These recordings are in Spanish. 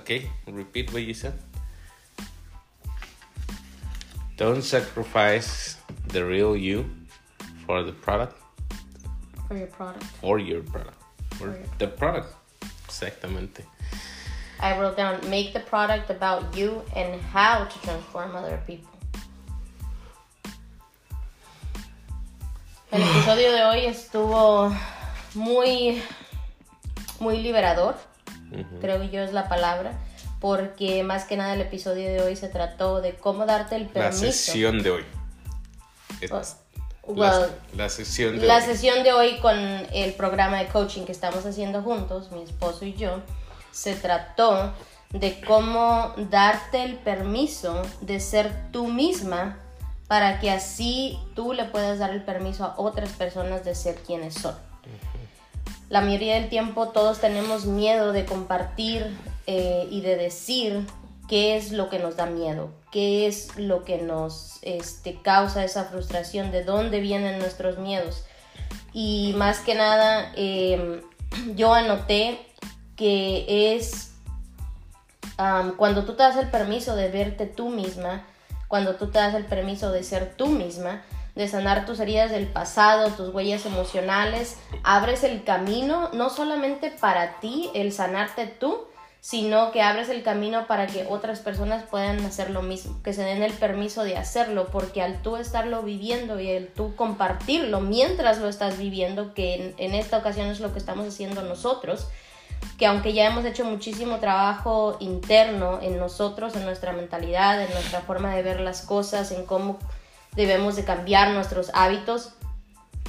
Okay, repeat what you said. Don't sacrifice the real you for the product. For your product. For your product. For, For your the product. Exactamente. I wrote down make the product about you and how to transform other people. El episodio de hoy estuvo muy muy liberador, creo que yo es la palabra, porque más que nada el episodio de hoy se trató de cómo darte el La permiso. sesión de hoy. La, la sesión de La hoy. sesión de hoy con el programa de coaching que estamos haciendo juntos, mi esposo y yo, se trató de cómo darte el permiso de ser tú misma para que así tú le puedas dar el permiso a otras personas de ser quienes son. La mayoría del tiempo todos tenemos miedo de compartir eh, y de decir qué es lo que nos da miedo, qué es lo que nos este, causa esa frustración, de dónde vienen nuestros miedos. Y más que nada, eh, yo anoté que es am, cuando tú te das el permiso de verte tú misma, cuando tú te das el permiso de ser tú misma, de sanar tus heridas del pasado, tus huellas emocionales, abres el camino no solamente para ti, el sanarte tú, sino que abres el camino para que otras personas puedan hacer lo mismo, que se den el permiso de hacerlo, porque al tú estarlo viviendo y el tú compartirlo mientras lo estás viviendo, que en, esta ocasión es lo que estamos haciendo nosotros, que aunque ya hemos hecho muchísimo trabajo interno en nosotros, en nuestra mentalidad, en nuestra forma de ver las cosas, en cómo debemos de cambiar nuestros hábitos,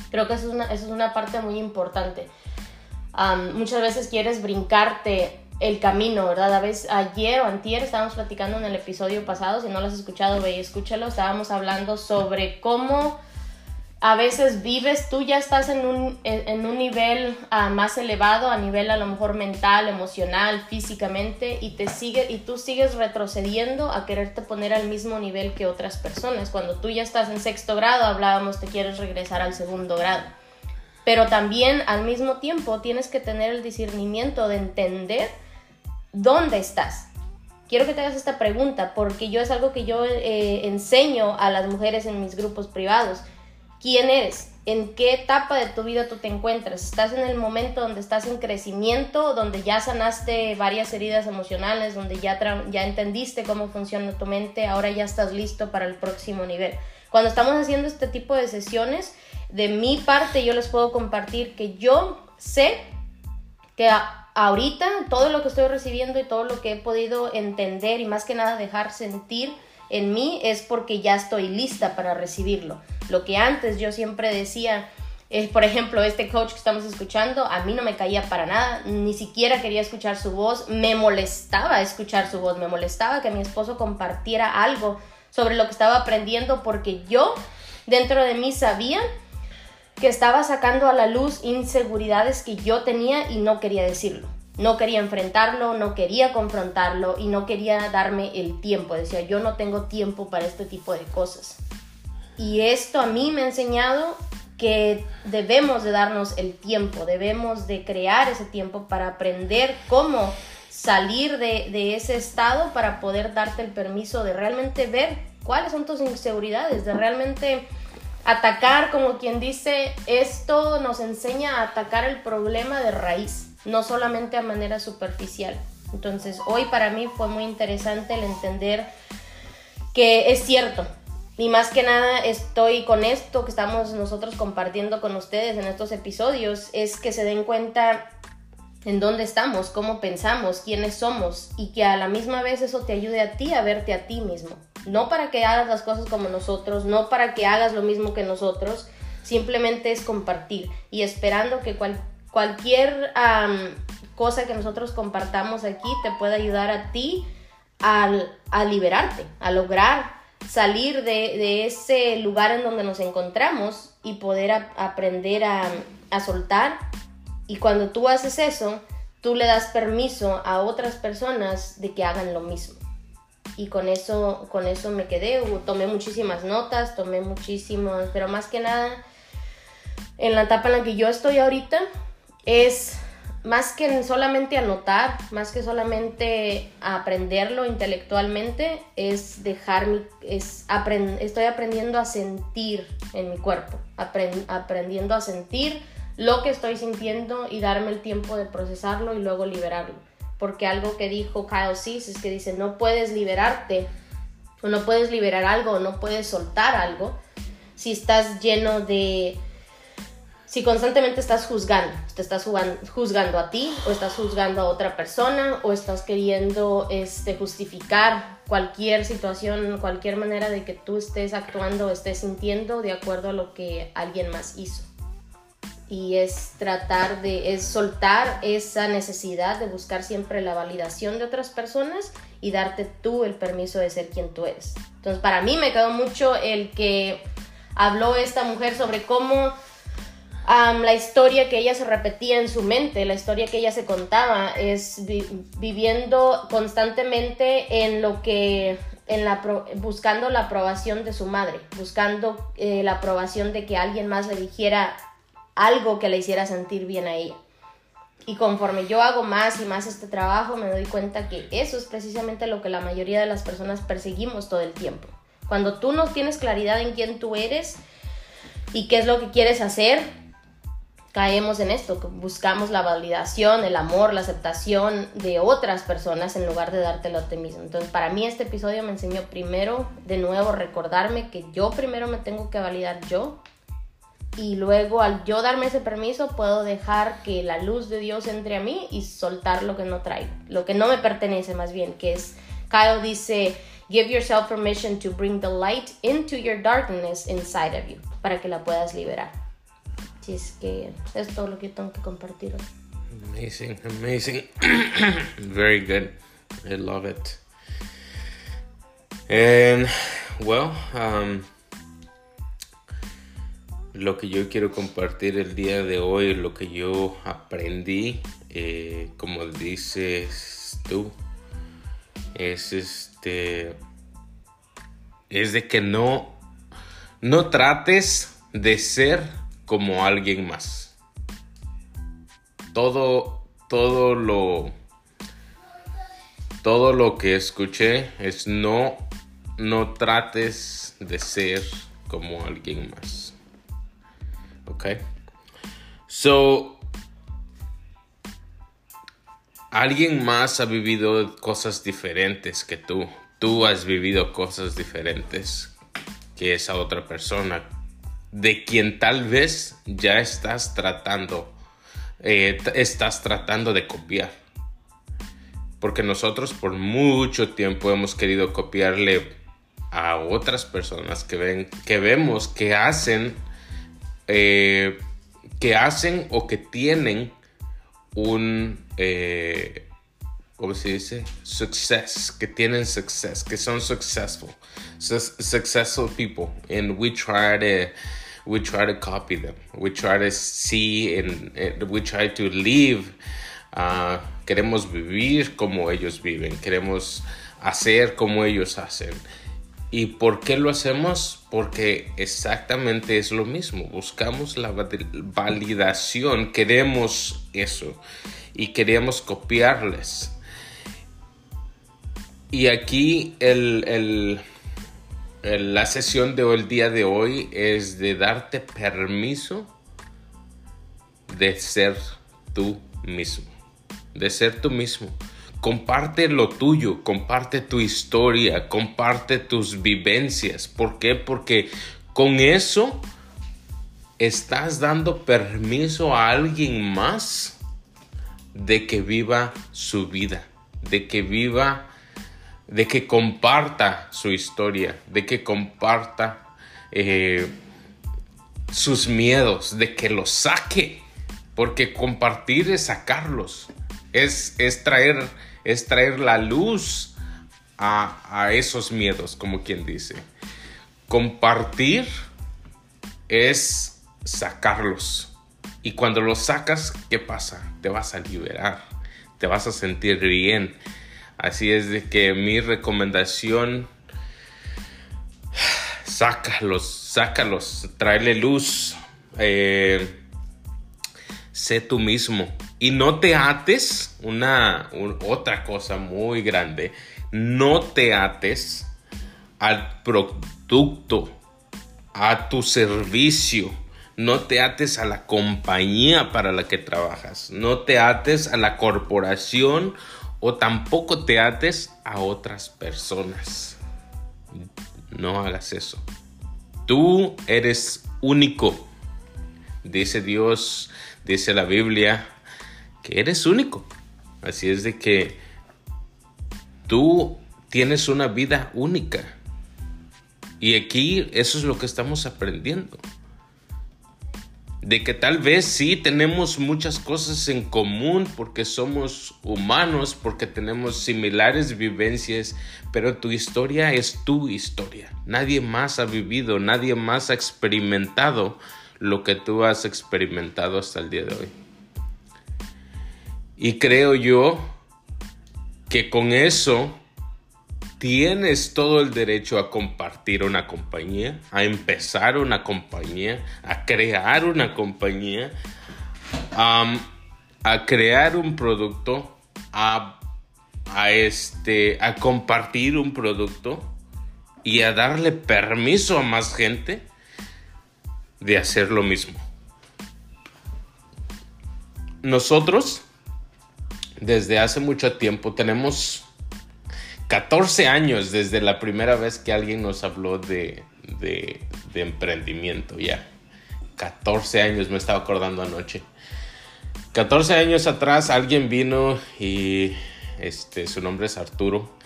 creo que eso es una, eso es una parte muy importante. Muchas veces quieres brincarte el camino, ¿verdad? A veces ayer o antier estábamos platicando en el episodio pasado, si no lo has escuchado, ve y escúchalo, estábamos hablando sobre cómo a veces vives, tú ya estás en un, en un nivel ah, más elevado, a nivel a lo mejor mental, emocional, físicamente, y, te sigue, y tú sigues retrocediendo a quererte poner al mismo nivel que otras personas. Cuando tú ya estás en sexto grado, hablábamos, te quieres regresar al segundo grado. Pero también al mismo tiempo tienes que tener el discernimiento de entender dónde estás. Quiero que te hagas esta pregunta porque yo es algo que yo eh, enseño a las mujeres en mis grupos privados. ¿Quién eres? ¿En qué etapa de tu vida tú te encuentras? ¿Estás en el momento donde estás en crecimiento, donde ya sanaste varias heridas emocionales, donde ya, ya entendiste cómo funciona tu mente, ahora ya estás listo para el próximo nivel? Cuando estamos haciendo este tipo de sesiones, de mi parte yo les puedo compartir que yo sé que ahorita todo lo que estoy recibiendo y todo lo que he podido entender y más que nada dejar sentir en mí es porque ya estoy lista para recibirlo. Lo que antes yo siempre decía, es, por ejemplo, este coach que estamos escuchando, a mí no me caía para nada, ni siquiera quería escuchar su voz, me molestaba escuchar su voz, me molestaba que mi esposo compartiera algo sobre lo que estaba aprendiendo porque yo dentro de mí sabía que estaba sacando a la luz inseguridades que yo tenía y no quería decirlo. No quería enfrentarlo, no quería confrontarlo y no quería darme el tiempo. Decía, yo no tengo tiempo para este tipo de cosas. Y esto a mí me ha enseñado que debemos de darnos el tiempo, debemos de crear ese tiempo para aprender cómo salir de, de ese estado para poder darte el permiso de realmente ver cuáles son tus inseguridades, de realmente atacar, como quien dice, esto nos enseña a atacar el problema de raíz, no solamente a manera superficial. Entonces, hoy para mí fue muy interesante el entender que es cierto. Y más que nada estoy con esto que estamos nosotros compartiendo con ustedes en estos episodios, es que se den cuenta en dónde estamos, cómo pensamos, quiénes somos y que a la misma vez eso te ayude a ti a verte a ti mismo. No para que hagas las cosas como nosotros, no para que hagas lo mismo que nosotros, simplemente es compartir y esperando que cual- cualquier cosa que nosotros compartamos aquí te pueda ayudar a ti al- a liberarte, a lograr salir de, de ese lugar en donde nos encontramos y poder aprender a, a soltar. Y cuando tú haces eso, tú le das permiso a otras personas de que hagan lo mismo. Y con eso, con eso me quedé, tomé muchísimas notas, tomé muchísimas, pero más que nada, en la etapa en la que yo estoy ahorita, es más que solamente anotar, más que solamente aprenderlo intelectualmente, es dejar mi, es estoy aprendiendo a sentir en mi cuerpo, aprendiendo a sentir lo que estoy sintiendo y darme el tiempo de procesarlo y luego liberarlo. Porque algo que dijo Kyle Cease es que dice, no puedes liberarte o no puedes liberar algo o no puedes soltar algo si estás lleno de si constantemente estás juzgando, te estás juzgando a ti o estás juzgando a otra persona o estás queriendo este, justificar cualquier situación, cualquier manera de que tú estés actuando o estés sintiendo de acuerdo a lo que alguien más hizo. Y es tratar de, es soltar esa necesidad de buscar siempre la validación de otras personas y darte tú el permiso de ser quien tú eres. Entonces para mí me quedó mucho el que habló esta mujer sobre cómo la historia que ella se repetía en su mente, la historia que ella se contaba, es viviendo constantemente en lo que, en la buscando la aprobación de su madre, buscando eh, la aprobación de que alguien más le dijera algo que le hiciera sentir bien a ella. Y conforme yo hago más y más este trabajo, me doy cuenta que eso es precisamente lo que la mayoría de las personas perseguimos todo el tiempo. Cuando tú no tienes claridad en quién tú eres y qué es lo que quieres hacer, caemos en esto, buscamos la validación, el amor, la aceptación de otras personas en lugar de dártelo a ti mismo. Entonces, para mí este episodio me enseñó primero, de nuevo, recordarme que yo primero me tengo que validar yo y luego al yo darme ese permiso puedo dejar que la luz de Dios entre a mí y soltar lo que no traigo, lo que no me pertenece más bien, que es, Kyle dice, give yourself permission to bring the light into your darkness inside of you, para que la puedas liberar. Es que es todo lo que tengo que compartir. Amazing, amazing. Very good. I love it. And well, um, lo que yo quiero compartir el día de hoy, lo que yo aprendí, eh, como dices tú, es este, es de que no, no trates de ser como alguien más. Todo, todo lo, todo lo que escuché es no, no trates de ser como alguien más. Ok. So, alguien más ha vivido cosas diferentes que tú. Tú has vivido cosas diferentes que esa otra persona de quien tal vez ya estás tratando, eh, estás tratando de copiar. Porque nosotros por mucho tiempo hemos querido copiarle a otras personas que, ven, que vemos que hacen, eh, que hacen o que tienen un, eh, ¿cómo se dice? Success, que tienen success, que son successful, successful people. And we try to we try to copy them. We try to see and, we try to live. Uh, queremos vivir como ellos viven. Queremos hacer como ellos hacen. ¿Y por qué lo hacemos? Porque exactamente es lo mismo. Buscamos la validación, queremos eso y queremos copiarles. Y aquí el, el, la sesión de hoy, el día de hoy es de darte permiso de ser tú mismo, de ser tú mismo. Comparte lo tuyo, comparte tu historia, comparte tus vivencias. ¿Por qué? Porque con eso estás dando permiso a alguien más de que viva su vida, de que viva de que comparta su historia, de que comparta eh, sus miedos, de que los saque, porque compartir es sacarlos, es, es, traer, es traer la luz a, a esos miedos, como quien dice. Compartir es sacarlos. Y cuando los sacas, ¿qué pasa? Te vas a liberar, te vas a sentir bien Así es de que mi recomendación, sácalos, sácalos, tráele luz, eh, sé tú mismo, Y no te ates, una otra cosa muy grande, no te ates al producto, a tu servicio, no te ates a la compañía para la que trabajas, no te ates a la corporación o tampoco te ates a otras personas. No hagas eso. Tú eres único. Dice Dios, dice la Biblia, que eres único. Así es de que tú tienes una vida única. Y aquí eso es lo que estamos aprendiendo de que tal vez sí tenemos muchas cosas en común porque somos humanos, porque tenemos similares vivencias, pero tu historia es tu historia. Nadie más ha vivido, nadie más ha experimentado lo que tú has experimentado hasta el día de hoy. Y creo yo que con eso tienes todo el derecho a compartir una compañía, a empezar una compañía, a crear una compañía, a crear un producto, a, este, a compartir un producto y a darle permiso a más gente de hacer lo mismo. Nosotros, desde hace mucho tiempo, tenemos 14 años desde la primera vez que alguien nos habló de, emprendimiento, ya. 14 años, me estaba acordando anoche. 14 años atrás alguien vino y este, su nombre es Arturo.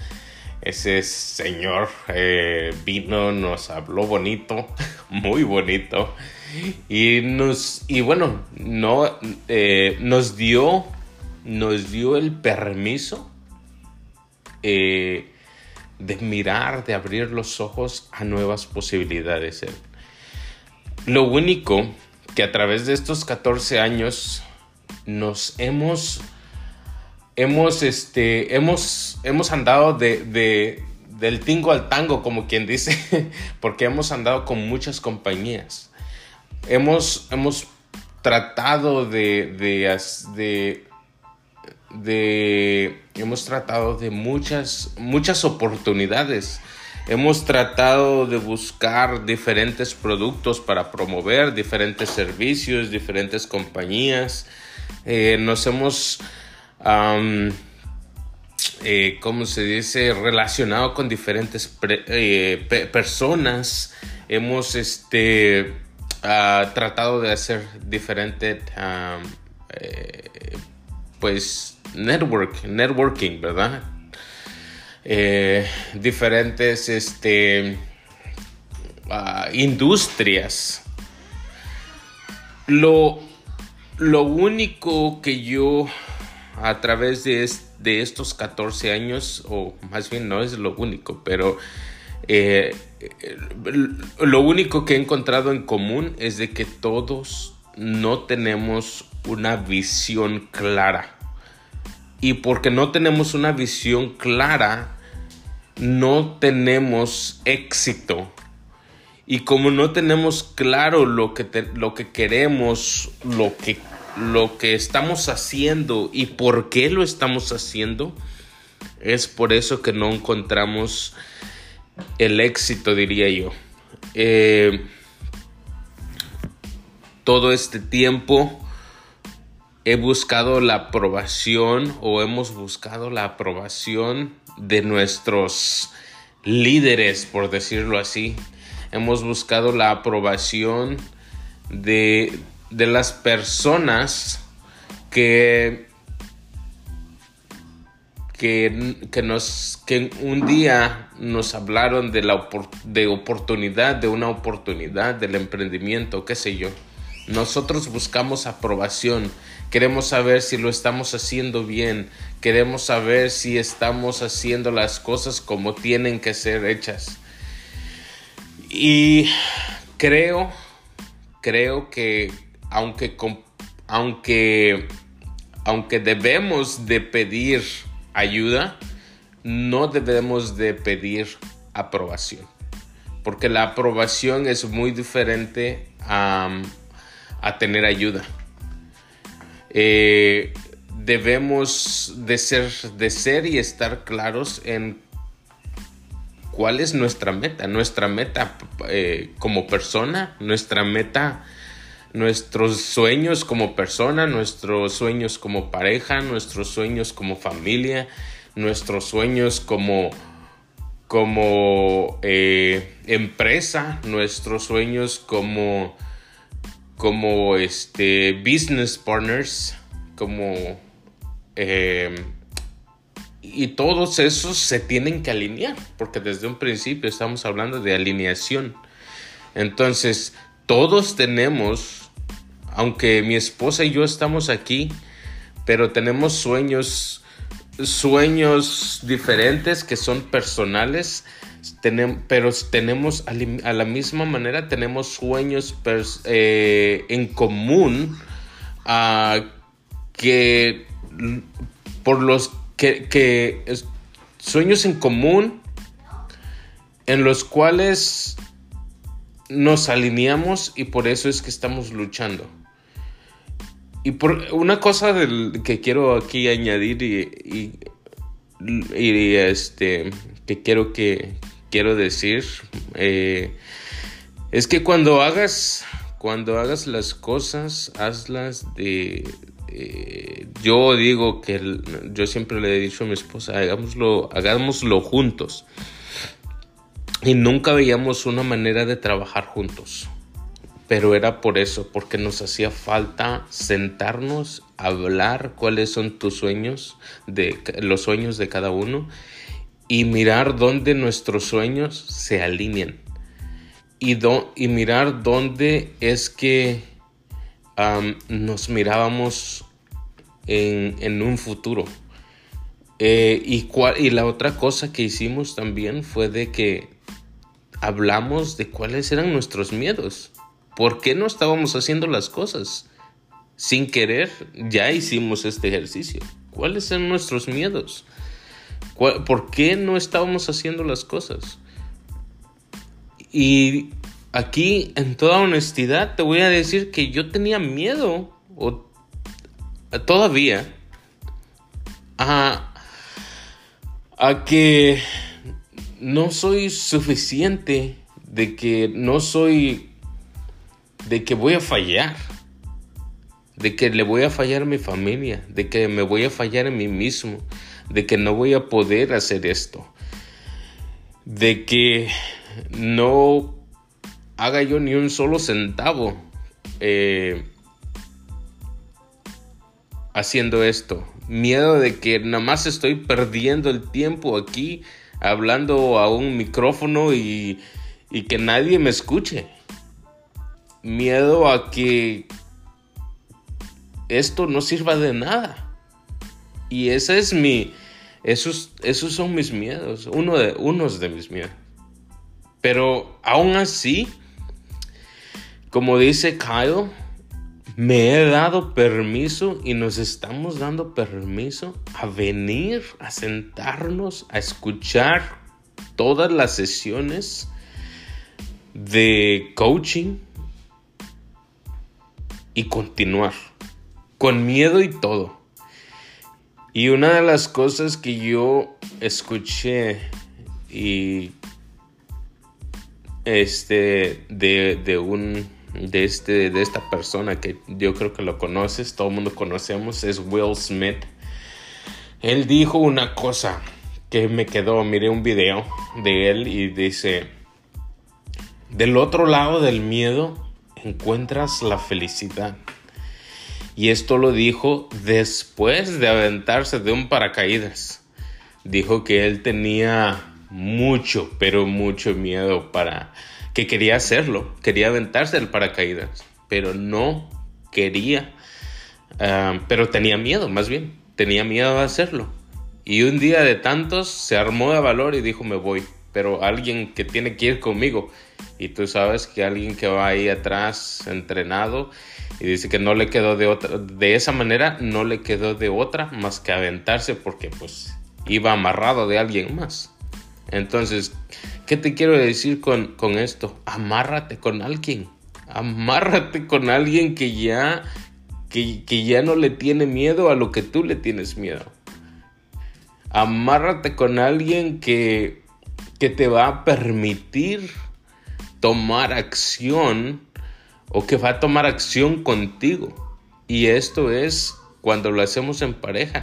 Ese señor eh, vino, nos habló bonito, muy bonito. Y nos, y bueno, no, eh, nos dio, nos dio el permiso eh, de mirar, de abrir los ojos a nuevas posibilidades. Lo único que a través de estos 14 años nos hemos, hemos, este, hemos, hemos andado de, del tingo al tango, como quien dice, porque hemos andado con muchas compañías. Hemos, hemos tratado de, de, de hemos tratado de muchas, muchas oportunidades. Hemos tratado de buscar diferentes productos para promover, diferentes servicios, diferentes compañías. Eh, nos hemos, eh, ¿cómo se dice?, relacionado con diferentes eh, personas. Hemos este, ah, tratado de hacer diferentes, pues, network, networking, ¿verdad? Eh, diferentes este, ah, industrias. Lo, lo único que yo a través de, de, estos 14 años, o más bien no es lo único, pero eh, lo único que he encontrado en común es de que todos no tenemos una visión clara y porque no tenemos una visión clara, no tenemos éxito. Y como no tenemos claro lo que, lo que queremos, lo que, lo que estamos haciendo y por qué lo estamos haciendo, es por eso que no encontramos el éxito, diría yo. Eh, todo este tiempo he buscado la aprobación o hemos buscado la aprobación de nuestros líderes, por decirlo así. Hemos buscado la aprobación de, las personas que, que, nos, que un día nos hablaron de, la, de oportunidad, de una oportunidad, del emprendimiento, qué sé yo. Nosotros buscamos aprobación Queremos saber si lo estamos haciendo bien. Queremos saber si estamos haciendo las cosas como tienen que ser hechas. Y creo, creo que aunque, aunque, aunque debemos de pedir ayuda, no debemos de pedir aprobación. Porque la aprobación es muy diferente a, a tener ayuda. Eh, debemos de ser, de ser y estar claros en cuál es nuestra meta, nuestra meta eh, como persona, nuestra meta, nuestros sueños como persona, nuestros sueños como pareja, nuestros sueños como familia, nuestros sueños como como eh, empresa, nuestros sueños como como este business partners, como eh, y todos esos se tienen que alinear, porque desde un principio estamos hablando de alineación. Entonces, todos tenemos, aunque mi esposa y yo estamos aquí, pero tenemos sueños, sueños diferentes que son personales, pero tenemos a la misma manera, tenemos sueños eh, en común uh, que por los que, sueños en común en los cuales nos alineamos y por eso es que estamos luchando. Y por una cosa que quiero aquí añadir y, y, este que quiero que quiero decir eh, es que cuando hagas cuando hagas las cosas hazlas de, eh, yo digo que yo siempre le he dicho a mi esposa, hagámoslo, hagámoslo juntos. Y nunca veíamos una manera de trabajar juntos. Pero era por eso, porque nos hacía falta sentarnos, hablar cuáles son tus sueños, de, los sueños de cada uno, y mirar dónde nuestros sueños se alinean. Y, y mirar dónde es que nos mirábamos en, un futuro. Eh, y, y la otra cosa que hicimos también fue de que hablamos de cuáles eran nuestros miedos. ¿Por qué no estábamos haciendo las cosas? Sin querer, ya hicimos este ejercicio. ¿Cuáles eran nuestros miedos? ¿Por qué no estábamos haciendo las cosas? Y aquí, en toda honestidad, te voy a decir que yo tenía miedo, o todavía, a, a que no soy suficiente, de que no soy, de que voy a fallar, de que le voy a fallar a mi familia, de que me voy a fallar a mí mismo, de que no voy a poder hacer esto, de que no haga yo ni un solo centavo eh, haciendo esto. Miedo de que nada más estoy perdiendo el tiempo aquí hablando a un micrófono y, y que nadie me escuche. Miedo a que esto no sirva de nada. Y ese es mi... Esos, esos son mis miedos. Uno de, unos de mis miedos. Pero aún así como dice Kyle, me he dado permiso y nos estamos dando permiso a venir, a sentarnos, a escuchar todas las sesiones de coaching y continuar con miedo y todo. Y una de las cosas que yo escuché y este de, de un de, este, de esta persona que yo creo que lo conoces, todo el mundo conocemos, es Will Smith. Él dijo una cosa que me quedó, miré un video de él y dice, del otro lado del miedo encuentras la felicidad. Y esto lo dijo después de aventarse de un paracaídas. Dijo que él tenía mucho, pero mucho miedo para que quería hacerlo, quería aventarse el paracaídas, pero no quería, ah, pero tenía miedo, más bien, tenía miedo de hacerlo. Y un día de tantos se armó de valor y dijo me voy, pero alguien que tiene que ir conmigo. Y tú sabes que alguien que va ahí atrás entrenado y dice que no le quedó de otra, de esa manera no le quedó de otra más que aventarse porque pues iba amarrado de alguien más. Entonces, ¿qué te quiero decir con, esto? Amárrate con alguien. Amárrate con alguien que ya que, que ya no le tiene miedo a lo que tú le tienes miedo. Amárrate con alguien que, que te va a permitir tomar acción o que va a tomar acción contigo. Y esto es cuando lo hacemos en pareja.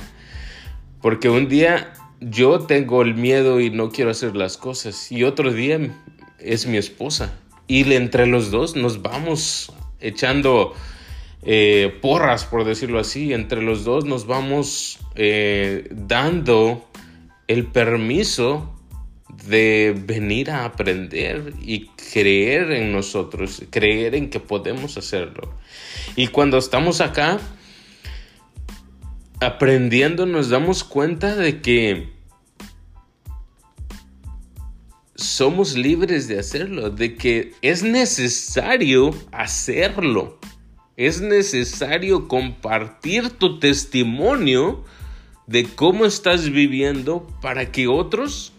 Porque un día yo tengo el miedo y no quiero hacer las cosas y otro día es mi esposa. Y entre los dos nos vamos echando eh, porras, por decirlo así. Entre los dos nos vamos eh, dando el permiso de venir a aprender y creer en nosotros, creer en que podemos hacerlo. Y cuando estamos acá aprendiendo nos damos cuenta de que somos libres de hacerlo, de que es necesario hacerlo. Es necesario compartir tu testimonio de cómo estás viviendo para que otros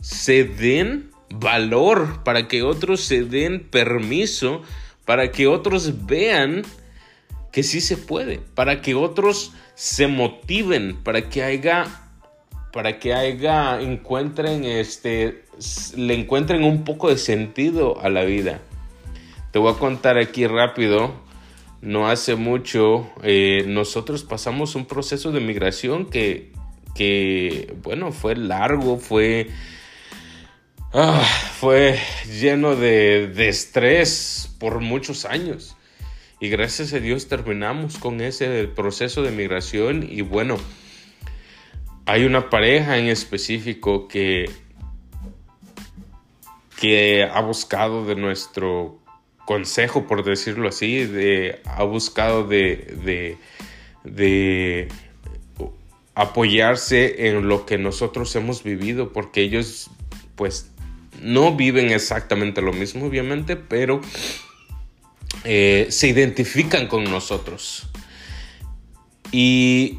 se den valor, para que otros se den permiso, para que otros vean que sí se puede, para que otros se motiven, para que haya para que haya encuentren este le encuentren un poco de sentido a la vida. Te voy a contar aquí rápido. No hace mucho eh, nosotros pasamos un proceso de migración que, que bueno, fue largo, fue Ah, fue lleno de, estrés por muchos años. Y gracias a Dios terminamos con ese proceso de migración. Y bueno, hay una pareja en específico que, que ha buscado de nuestro consejo, por decirlo así, de, ha buscado de, de, de apoyarse en lo que nosotros hemos vivido, porque ellos pues no viven exactamente lo mismo, obviamente, pero eh, se identifican con nosotros. Y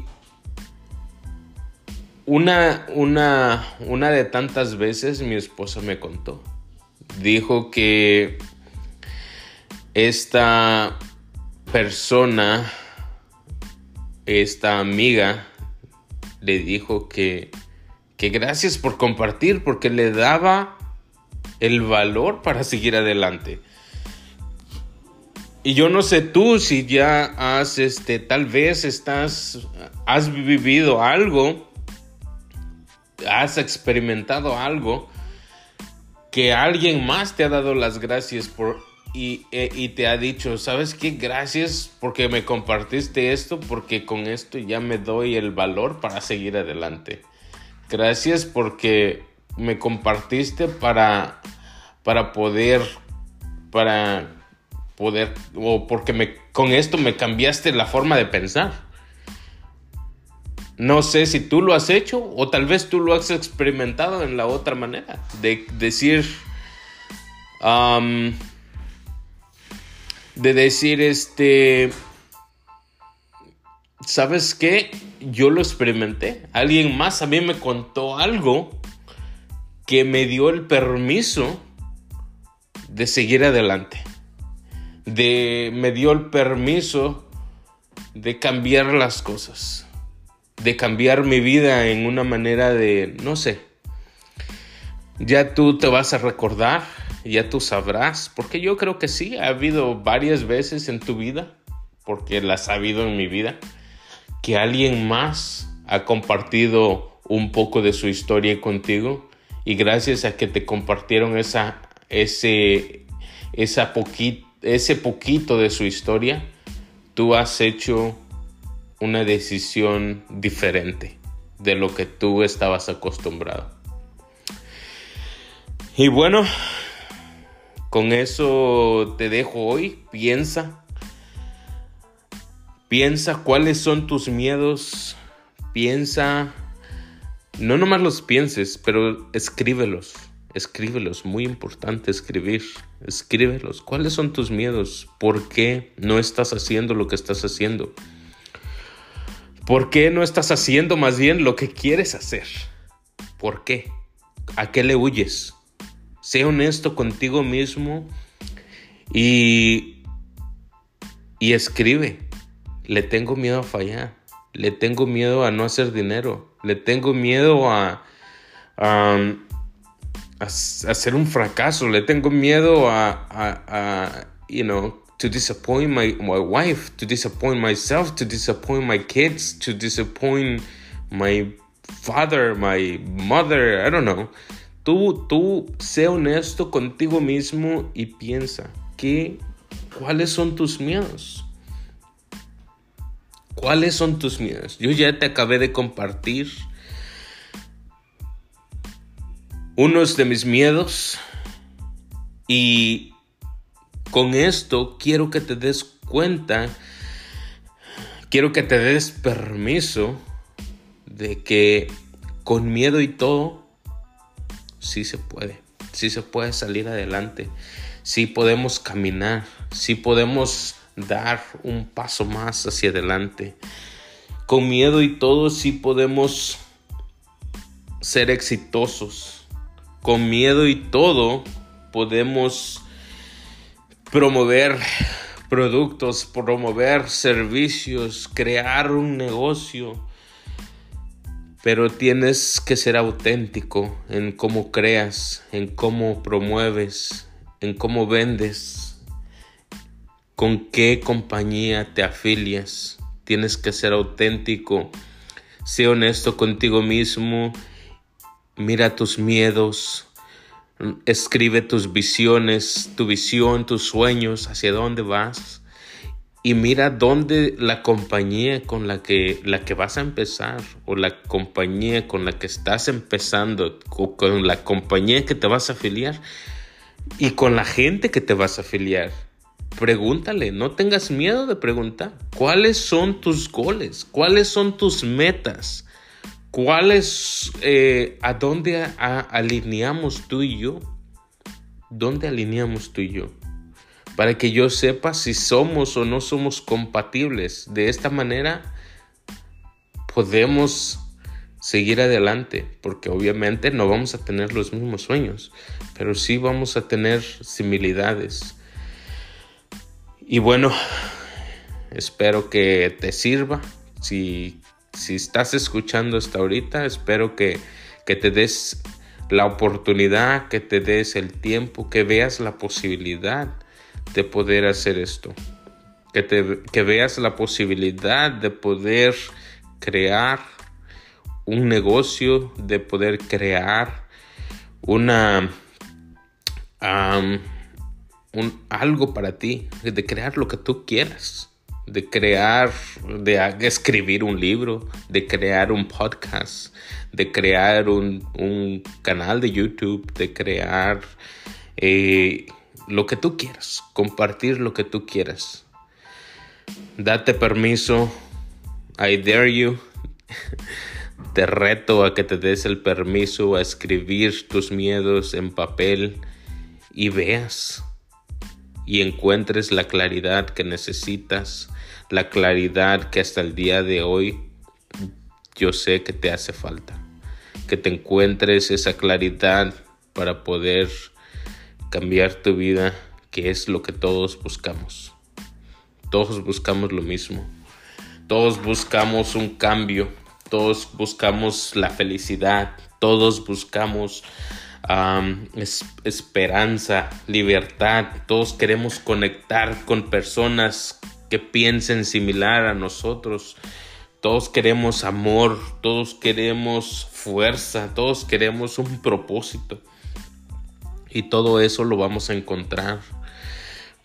una, una, una de tantas veces mi esposa me contó. Dijo que esta persona, esta amiga, le dijo que, que gracias por compartir porque le daba el valor para seguir adelante. Y yo no sé tú si ya has, este, tal vez estás, has vivido algo, has experimentado algo que alguien más te ha dado las gracias por y, e, y, te ha dicho, ¿sabes qué? Gracias porque me compartiste esto, porque con esto ya me doy el valor para seguir adelante. Gracias porque me compartiste para, para poder, para poder, o porque me, con esto me cambiaste la forma de pensar. No sé si tú lo has hecho o tal vez tú lo has experimentado en la otra manera. De decir, de decir, este, ¿sabes qué? Yo lo experimenté. Alguien más a mí me contó algo que me dio el permiso de seguir adelante. De, me dio el permiso de cambiar las cosas. De cambiar mi vida en una manera de, no sé. Ya tú te vas a recordar, ya tú sabrás, porque yo creo que sí, ha habido varias veces en tu vida, porque las ha habido en mi vida, que alguien más ha compartido un poco de su historia contigo y gracias a que te compartieron esa, ese, esa ese poquito de su historia, tú has hecho una decisión diferente de lo que tú estabas acostumbrado. Y bueno, con eso te dejo hoy. Piensa. Piensa cuáles son tus miedos. Piensa. No nomás los pienses, pero escríbelos. Escríbelos, muy importante escribir. Escríbelos. ¿Cuáles son tus miedos? ¿Por qué no estás haciendo lo que estás haciendo? ¿Por qué no estás haciendo más bien lo que quieres hacer? ¿Por qué? ¿A qué le huyes? Sé honesto contigo mismo y, y escribe. le tengo miedo a fallar, le tengo miedo a no hacer dinero, le tengo miedo a, a, hacer un fracaso, le tengo miedo a, a, you know, to disappoint my, my wife, to disappoint myself, to disappoint my kids, to disappoint my father, my mother, I don't know. Tú, tú sé honesto contigo mismo y piensa que cuáles son tus miedos. ¿Cuáles son tus miedos? Yo ya te acabé de compartir unos de mis miedos y con esto quiero que te des cuenta, quiero que te des permiso de que con miedo y todo, sí se puede, sí se puede salir adelante, sí podemos caminar, sí podemos dar un paso más hacia adelante. Con miedo y todo, sí podemos ser exitosos. Con miedo y todo, podemos promover productos, promover servicios, crear un negocio. Pero tienes que ser auténtico en cómo creas, en cómo promueves, en cómo vendes, con qué compañía te afilias. Tienes que ser auténtico, sé honesto contigo mismo, mira tus miedos, escribe tus visiones, tu visión, tus sueños, hacia dónde vas. Y mira dónde la compañía con la que la que vas a empezar o la compañía con la que estás empezando o con la compañía que te vas a afiliar y con la gente que te vas a afiliar Pregúntale, no tengas miedo de preguntar. ¿Cuáles son tus goles? ¿Cuáles son tus metas? ¿Cuáles, eh, a dónde alineamos tú y yo? ¿Dónde alineamos tú y yo? Para que yo sepa si somos o no somos compatibles. De esta manera podemos seguir adelante, porque obviamente no vamos a tener los mismos sueños, pero sí vamos a tener similitudes y bueno, espero que te sirva. Si, si estás escuchando hasta ahorita, espero que, que te des la oportunidad, que te des el tiempo, que veas la posibilidad de poder hacer esto. Que, te, que veas la posibilidad de poder crear un negocio, de poder crear una un, algo para ti, de crear lo que tú quieras, de crear, de escribir un libro, de crear un podcast, de crear un, canal de YouTube, de crear eh, lo que tú quieras, compartir lo que tú quieras. Date permiso, I dare you. Te reto a que te des el permiso a escribir tus miedos en papel y veas y encuentres la claridad que necesitas, la claridad que hasta el día de hoy yo sé que te hace falta. Que te encuentres esa claridad para poder cambiar tu vida, que es lo que todos buscamos. Todos buscamos lo mismo. Todos buscamos un cambio. Todos buscamos la felicidad. Todos buscamos esperanza, libertad. Todos queremos conectar con personas que piensen similar a nosotros. Todos queremos amor, todos queremos fuerza, todos queremos un propósito. Y todo eso lo vamos a encontrar.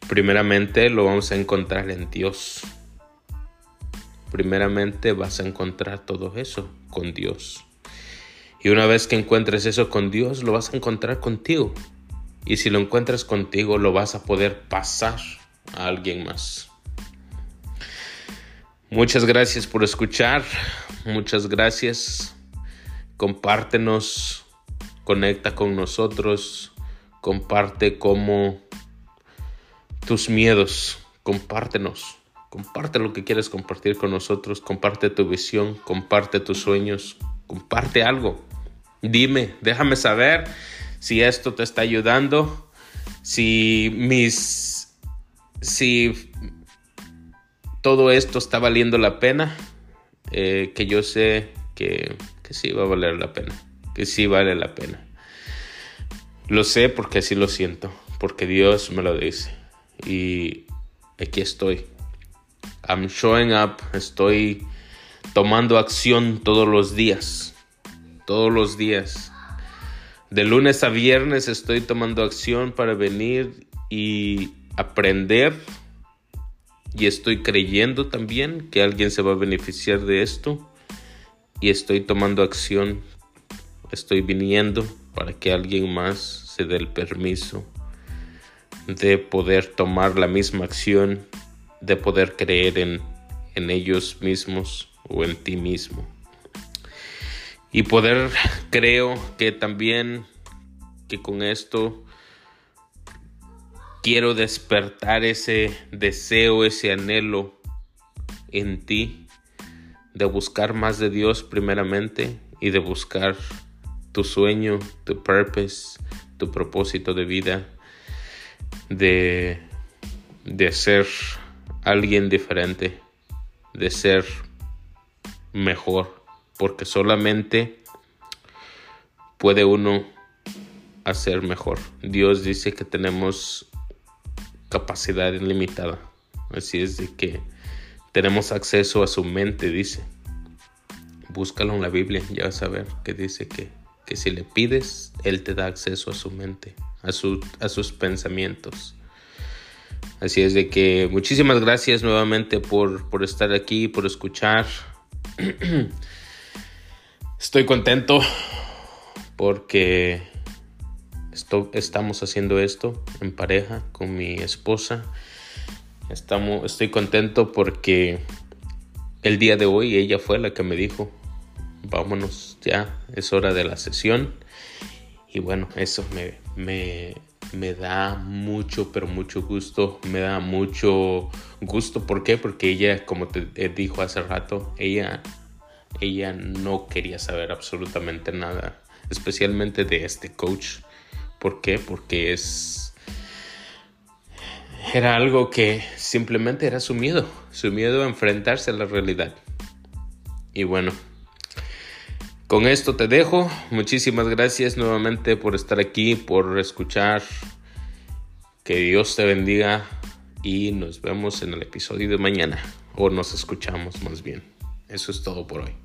Primeramente lo vamos a encontrar en Dios. Primeramente vas a encontrar todo eso con Dios. Y una vez que encuentres eso con Dios, lo vas a encontrar contigo. Y si lo encuentras contigo, lo vas a poder pasar a alguien más. Muchas gracias por escuchar. Muchas gracias. Compártenos. Conecta con nosotros. Comparte como tus miedos. Compártenos. Comparte lo que quieres compartir con nosotros. Comparte tu visión. Comparte tus sueños. Comparte algo. Dime, déjame saber si esto te está ayudando, si mis, si todo esto está valiendo la pena, eh, que yo sé que, sí va a valer la pena, que sí vale la pena. Lo sé porque así lo siento, porque Dios me lo dice. Y aquí estoy. I'm showing up, estoy tomando acción todos los días. Todos los días. De lunes a viernes estoy tomando acción para venir y aprender. Y estoy creyendo también que alguien se va a beneficiar de esto. Y estoy tomando acción. Estoy viniendo para que alguien más se dé el permiso de poder tomar la misma acción, de poder creer en, en ellos mismos o en ti mismo. Y poder, creo que también que con esto quiero despertar ese deseo, ese anhelo en ti de buscar más de Dios primeramente y de buscar tu sueño, tu purpose, tu propósito de vida, de, de ser alguien diferente, de ser mejor, porque solamente puede uno hacer mejor. Dios dice que tenemos capacidad ilimitada, así es de que tenemos acceso a su mente, dice. Búscalo en la Biblia, ya vas a ver que dice que que si le pides, Él te da acceso a su mente, a, a sus pensamientos. Así es de que muchísimas gracias nuevamente por, por estar aquí, por escuchar. Estoy contento porque estamos haciendo esto en pareja con mi esposa. Estamos, estoy contento porque el día de hoy ella fue la que me dijo, vámonos ya, es hora de la sesión. Y bueno, eso me, me, me da mucho, pero mucho gusto. Me da mucho gusto. ¿Por qué? Porque ella, como te dijo hace rato, ella, ella no quería saber absolutamente nada, especialmente de este coach. ¿Por qué? Porque es... Era algo que simplemente era su miedo, su miedo a enfrentarse a la realidad. Y bueno, con esto te dejo. Muchísimas gracias nuevamente por estar aquí, por escuchar. Que Dios te bendiga y nos vemos en el episodio de mañana. O nos escuchamos más bien. Eso es todo por hoy.